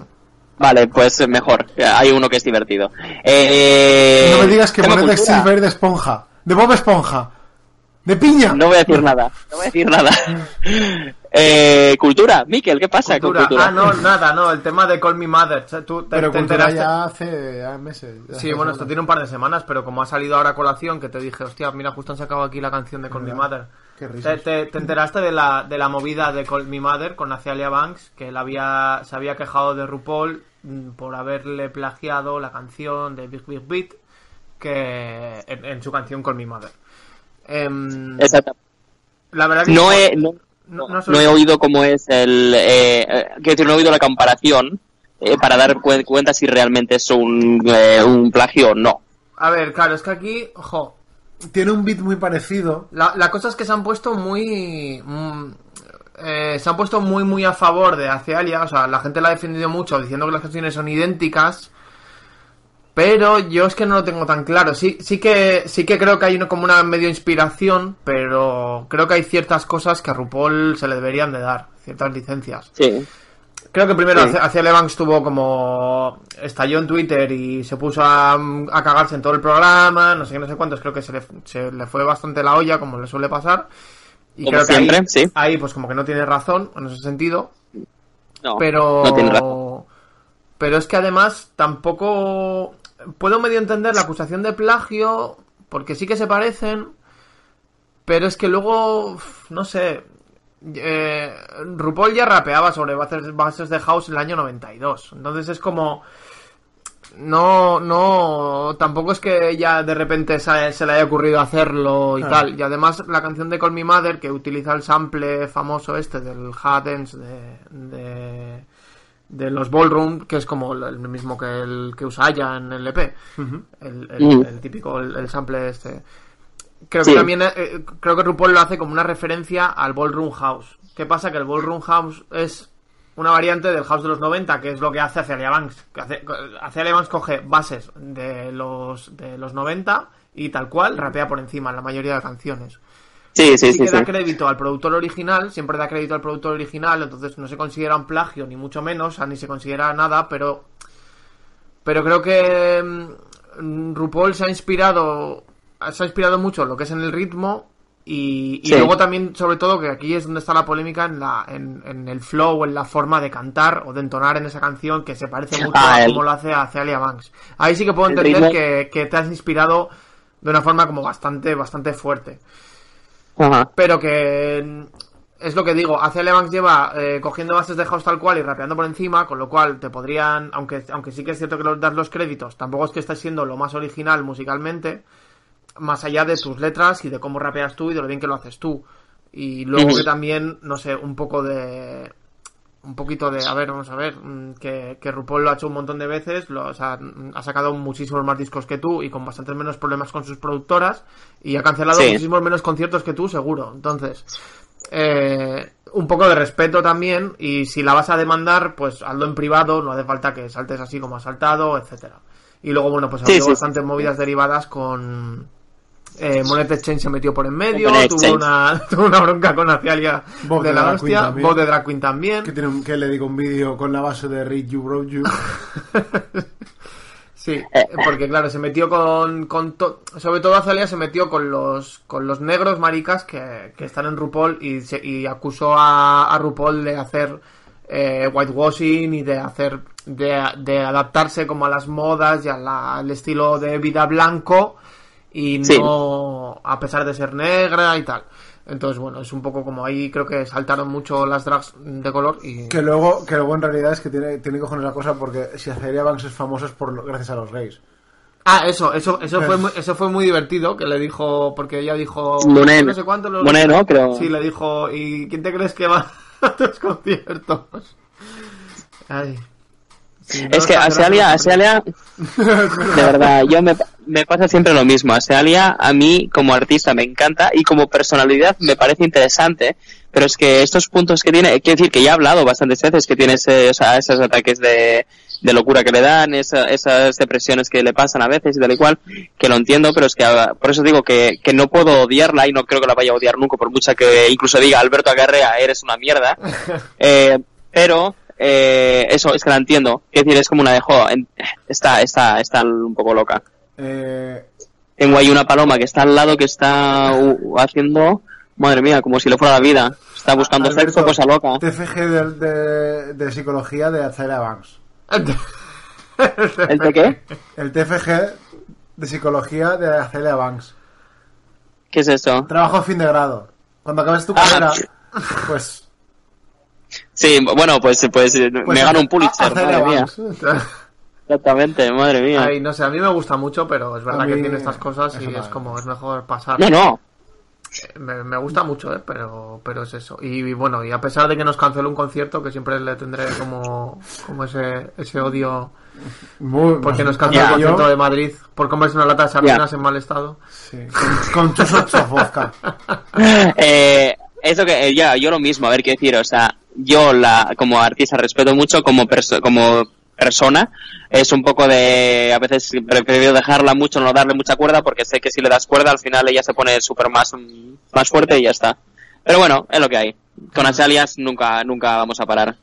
Vale, pues mejor. Hay uno que es divertido. Eh, no me digas que cultura. Silver de esponja, de Bob Esponja, de piña. No voy a decir nada. No voy a decir nada. eh, cultura. Miquel, ¿qué pasa Cultura. con cultura? Ah, no, nada, no, el tema de Call Me Mother. ¿Tú te, pero te cultura enteraste? ya hace meses. ya Sí, hace bueno, esto tiene un par de semanas, pero como ha salido ahora a colación, que te dije, hostia, mira, justo han sacado aquí la canción de Call Me. Mother. Qué ¿Te, risas. te- te enteraste de la, de la movida de Call Me Mother con Azalia Banks? Que él había, se había quejado de RuPaul mm, por haberle plagiado la canción de Big Big Beat que en, en su canción Call Me Mother. Exacto. la verdad que No he, no, no- no no solo- he oído cómo es el... Eh, eh, quiero decir, no he oído la comparación eh, para dar cuen- cuenta si realmente es un, eh, un plagio o no. A ver, claro, es que aquí, ojo, Tiene un beat muy parecido. La, la cosa es que se han puesto muy. mm, eh, se han puesto muy, muy a favor de Acealia. O sea, la gente la ha defendido mucho diciendo que las canciones son idénticas. Pero yo es que no lo tengo tan claro. Sí, sí que sí que creo que hay una, como una medio inspiración, pero creo que hay ciertas cosas que a RuPaul se le deberían de dar, ciertas licencias. Sí. Creo que primero Sí. hacia Evans tuvo como estalló en Twitter y se puso a, a cagarse en todo el programa, no sé qué, no sé cuántos, creo que se le, se le fue bastante la olla, como le suele pasar. Y Como creo que siempre, ahí, sí. ahí, pues como que no tiene razón en ese sentido, No, pero no tiene razón. pero es que además tampoco puedo medio entender la acusación de plagio porque sí que se parecen, pero es que luego no sé, eh, RuPaul ya rapeaba sobre bases, de house en el año 92. Entonces es como no, no, tampoco es que ya de repente se, se le haya ocurrido hacerlo y Ah. tal. Y además la canción de Call Me Mother, que utiliza el sample famoso este del Dance de, de, de los Ballroom, que es como el mismo que el que usa Aya en el EP. el, el- Mm. el típico, el, el sample este. Creo Sí. que también, eh, creo que RuPaul lo hace como una referencia al Ballroom House. ¿Qué pasa? Que el Ballroom House es una variante del House de los 90, que es lo que hace Acelia Banks. Hace, Acelia Banks coge bases de los, de los 90 y tal cual rapea por encima en la mayoría de canciones. Sí, sí, Sí sí. da sí. crédito al productor original, siempre da crédito al productor original, entonces no se considera un plagio, ni mucho menos, ni se considera nada, pero. Pero creo que mm, RuPaul se ha inspirado. Se ha inspirado mucho en lo que es en el ritmo. Y, y Sí. luego también, sobre todo, que aquí es donde está la polémica en, la, en, en el flow, en la forma de cantar o de entonar en esa canción, que se parece mucho Ah, a el- como lo hace a Celia Banks. Ahí sí que puedo entender que, que te has inspirado de una forma como bastante, bastante fuerte Ajá. pero que es lo que digo, Acelia Banks lleva eh, cogiendo bases de house tal cual y rapeando por encima, con lo cual te podrían, aunque, aunque sí que es cierto que los das los créditos, tampoco es que estés siendo lo más original musicalmente, más allá de tus letras y de cómo rapeas tú y de lo bien que lo haces tú. Y luego que también, no sé, un poco de... Un poquito de, a ver, vamos a ver, mm, que, que RuPaul lo ha hecho un montón de veces, lo, o sea, mm, ha sacado muchísimos más discos que tú y con bastantes menos problemas con sus productoras y ha cancelado Sí. muchísimos menos conciertos que tú, seguro. Entonces, eh, un poco de respeto también y si la vas a demandar, pues hazlo en privado, no hace falta que saltes así como has saltado, etcétera. Y luego, bueno, pues ha Sí, habido sí, bastantes movidas derivadas con... Eh, Monet Exchange se metió por en medio, tuvo una, tuvo una bronca con Acialia Bob de de la Drag Queen hostia, también. Bob de Drag Queen también. Que, tiene un- que le digo un vídeo con la base de Read You, Broke You. Sí, porque claro, se metió con, con to- sobre todo Azalia se metió con los con los negros maricas que, que están en RuPaul y, se- y acusó a, a RuPaul de hacer eh, whitewashing y de hacer de, de adaptarse como a las modas y a la- al estilo de vida blanco y Sí. no a pesar de ser negra y tal. Entonces, bueno, es un poco como ahí creo que saltaron mucho las drags de color y Que luego, que luego en realidad es que tiene, tiene cojones la cosa porque si Acelia Banks es famosa es por, lo- gracias a los gays. Ah, eso, eso, eso Pues- fue muy, eso fue muy divertido, que le dijo, porque ella dijo, Monet. no sé cuánto lo- Monet, ¿no? Creo. Sí, le dijo, ¿y quién te crees que va a tus conciertos? Ay. No Es que los a cancelas, Sealia, no los Sealia, de verdad, yo me, me pasa siempre lo mismo. A Sealia, a mí como artista me encanta y como personalidad me parece interesante, pero es que estos puntos que tiene, quiero decir que ya he hablado bastantes veces que tiene ese, o sea, esos ataques de, de locura que le dan, esa- esas depresiones que le pasan a veces y tal y cual, que lo entiendo, pero es que ah, por eso digo que, que no puedo odiarla y no creo que la vaya a odiar nunca, por mucha que incluso diga Alberto Agarrea, eres una mierda. Eh, pero eh, eso es que la entiendo. Es decir, es como una de jo, está, está, está un poco loca. Eh, Tengo ahí una paloma que está al lado que está uh, haciendo, madre mía, como si le fuera la vida. Está buscando Alberto, sexo, cosa loca. TFG de, de, de psicología de Acelia Banks. ¿El de qué? El TFG de psicología de Acelia Banks. ¿Qué es eso? Trabajo a fin de grado. Cuando acabes tu Ah. carrera, pues... Sí, bueno, pues, pues, eh, pues me gano un Pulitzer, madre mía. Exactamente, madre mía. Ay, no sé, a mí me gusta mucho, pero es verdad que tiene estas cosas y es como, es mejor pasar. No, no. Me, me gusta mucho, ¿eh? pero, pero es eso. Y, y bueno, y a pesar de que nos canceló un concierto, que siempre le tendré como, como ese, ese odio, Muy- porque nos canceló el concierto Yo- de Madrid por comerse una lata de sardinas en mal estado. Sí, con, con tus ocho vodka. eh, eso que eh, ya yo lo mismo a ver qué decir o sea yo la como artista respeto mucho como perso- como persona es un poco de a veces prefiero dejarla mucho no darle mucha cuerda porque sé que si le das cuerda al final ella se pone súper más más fuerte y ya está pero bueno es lo que hay con Asalias nunca nunca vamos a parar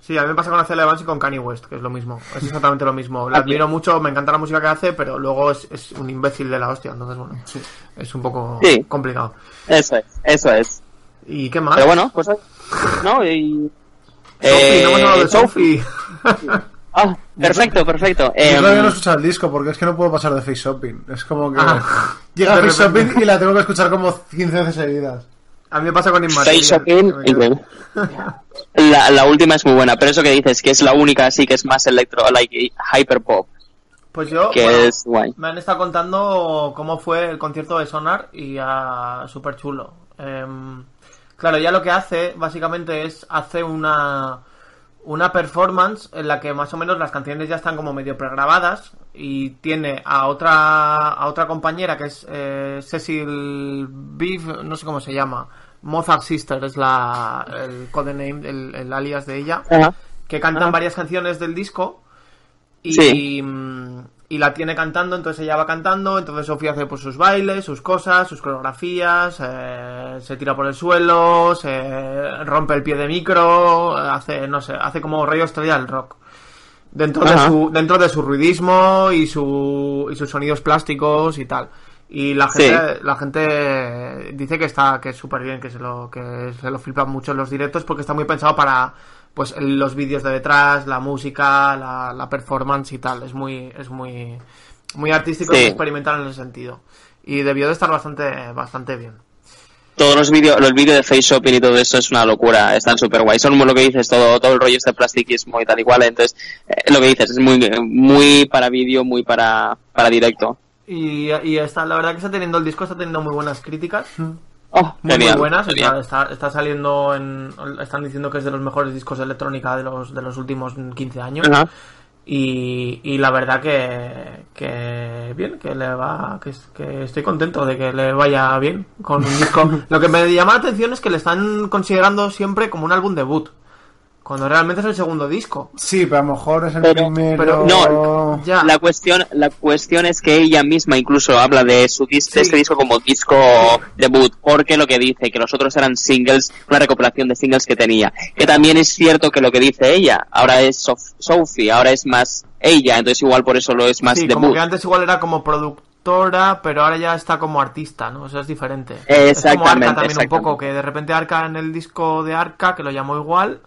Sí, a mí me pasa con Acelia Banks y con Kanye West, que es lo mismo. Es exactamente lo mismo. La Aquí. admiro mucho, me encanta la música que hace, pero luego es, es un imbécil de la hostia. Entonces, bueno, es un poco Sí. complicado. eso es eso es ¿Y qué más? pero bueno pues no y Sophie, no de eh, Sophie. Ah perfecto perfecto Yo Em, todavía no he escuchado el disco porque es que no puedo pasar de Face Shopping. Es como que Ah. llega Face. Shopping y la tengo que escuchar como 15 veces seguidas. A mí me pasa con Face Inmaterial. Shopping, me quedo- increíble. La, la última es muy buena, pero eso que dices, que es la única así que es más electro, like hyperpop, Pues yo, que bueno, es guay. me han estado contando cómo fue el concierto de Sonar y a súper chulo. Em, claro, ya lo que hace básicamente es hace una una performance en la que más o menos las canciones ya están como medio pregrabadas y tiene a otra a otra compañera que es eh, Cecil Beef, no sé cómo se llama, Mozart Sister es la el codename, el, el alias de ella que cantan varias canciones del disco y, Sí. mm, y la tiene cantando, entonces ella va cantando, entonces Sofía hace pues sus bailes, sus cosas, sus coreografías, eh, se tira por el suelo, se rompe el pie de micro, hace, no sé, hace como rollo estrella del rock. Dentro de su, dentro de su ruidismo y su, y sus sonidos plásticos y tal. Y la Sí. gente, la gente dice que está, que es súper bien, que se lo, que se lo flipa mucho en los directos porque está muy pensado para, pues, los vídeos de detrás, la música, la, la performance y tal. Es muy, es muy, muy artístico Sí. y experimental en ese sentido. Y debió de estar bastante, bastante bien. Todos los vídeos, los vídeos de face shopping y todo eso es una locura, están súper guay. Son lo que dices, todo, todo el rollo este plastiquismo y tal igual. Entonces, eh, lo que dices es muy, muy para vídeo, muy para, para directo. Y, y está, la verdad que está teniendo el disco, está teniendo muy buenas críticas. Oh, muy, genial, muy buenas. genial. Está, está, saliendo en. Están diciendo que es de los mejores discos de electrónica de los, de los últimos 15 años. Y, y la verdad que, que bien, que le va, que estoy contento de que le vaya bien con un disco. Lo que me llama la atención es que le están considerando siempre como un álbum debut, cuando realmente es el segundo disco. Sí, pero a lo mejor es el Pero- primero. pero- no, Ya. La cuestión, la cuestión es que ella misma incluso habla de su dis- de Sí. este disco como disco debut, porque lo que dice, que los otros eran singles, una recopilación de singles que tenía. Que también es cierto que lo que dice ella, ahora es Sof- Sophie, ahora es más ella, entonces igual por eso lo es más sí, como debut. que antes igual era como productora, pero ahora ya está como artista, ¿no? Eso es diferente. Es como Exactamente, Arca también un poco, exactamente. que de repente Arca en el disco de Arca, que lo llamó igual,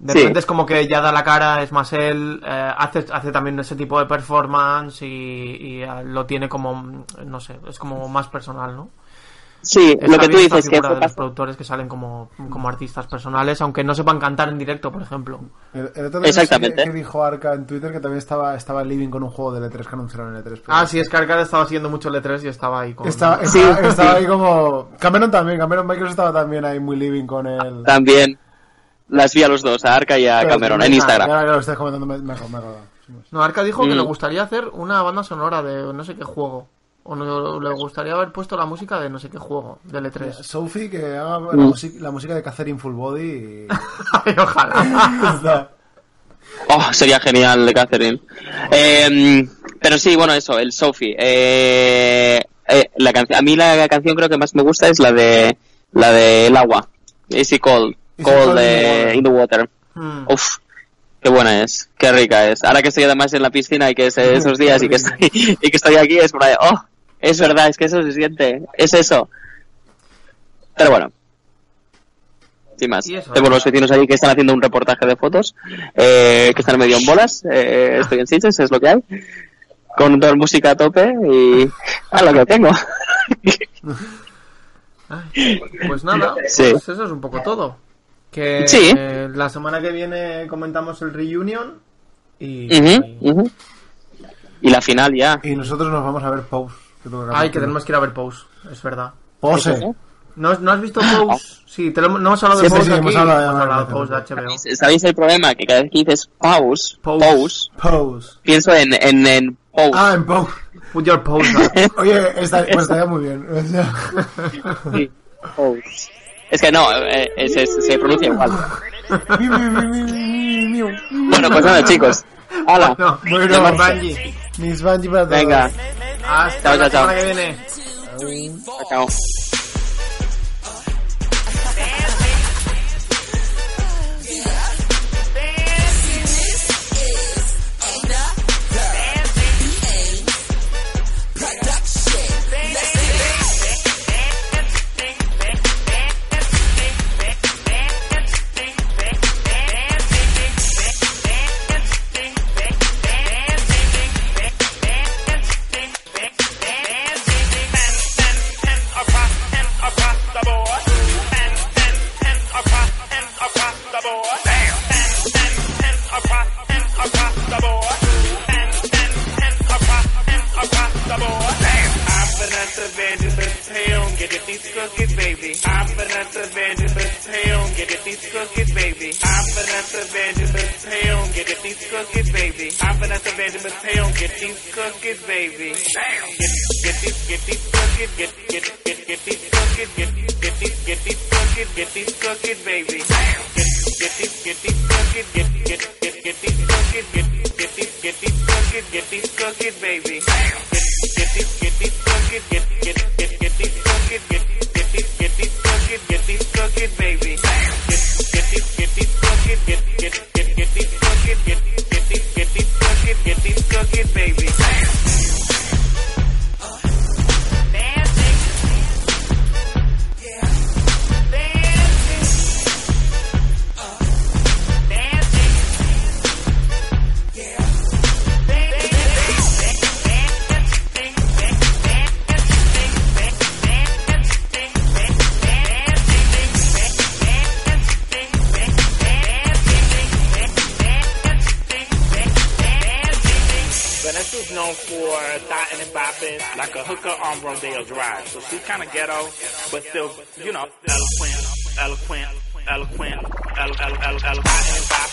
de Sí. repente es como que ya da la cara, es más él, eh, hace, hace también ese tipo de performance y, y, eh, lo tiene como, no sé, es como más personal, ¿no? Sí, Está lo que tú dices, que fue de los productores que salen como, como artistas personales, aunque no sepan cantar en directo, por ejemplo. El, el otro día Exactamente. qué dijo Arca en Twitter que también estaba, estaba living con un juego de L3 que anunciaron en L3. pero- Ah, sí, es que Arcade estaba siguiendo mucho el E3 y estaba ahí con... Estaba, Sí. estaba, estaba ahí como. Cameron también, Cameron Michaels estaba también ahí muy living con el. también las vi a los dos, a Arca y a Pero- Cameron, en Instagram. Ahora que lo estás comentando, me, me. No, Arca dijo que Mm. le gustaría hacer una banda sonora de no sé qué juego. O no, le gustaría haber puesto la música de no sé qué juego, del E E3. Sophie que haga la, Mm. música, la música de Catherine Full Body y. Ay, ojalá. Oh, sería genial de Catherine. Eh, pero sí, bueno, eso, el Sophie. Eh, eh, la canción, a mí la canción creo que más me gusta es la de la de El agua. Easy Cold. Cold eh, in the Water. Mm. Uf, qué buena es, qué rica es. Ahora que estoy además en la piscina y que es eh, esos días y que estoy y que estoy aquí es oh, es verdad, es que eso se siente, es eso. Pero bueno. Sin más. Tengo los vecinos ahí que están haciendo un reportaje de fotos, eh, que están medio en bolas, eh, estoy en Sitges, es lo que hay. Con toda la música a tope y a lo que tengo. Ay, pues nada, Sí. pues eso es un poco todo. Que Sí. eh, la semana que viene comentamos el reunion y... Ujú, y- ujú. Y la final ya. Y nosotros nos vamos a ver Pose. Que toca Ay, que tenemos que ir a ver Pose, es verdad. Pose. ¿No, ¿no has visto Pose? Sí, te lo, no hemos hablado Sí, de Pose sí, aquí. hemos hablado, Hemos hablado de. Pose de HBO. ¿Sabéis el problema? Que cada vez que dices pause, Pause. pause, Pose. pienso en, en, en pause. Ah, en Pose. Put your pose. Oye, está, pues estaría muy bien. Sí, pause. Es que no, eh, eh, se, se pronuncia igual. Bueno, pues nada, chicos. Hala. No, Bueno, Bungie. Mis Bungie para todos. Venga, Hasta Chao, la chao, chao. semana que viene. chao. for dotting and Mbappe, like a hooker on Rodeo Drive. So she's kind of ghetto, but still, you know, eloquent, eloquent, eloquent, eloquent, eloquent, eloquent. Dot.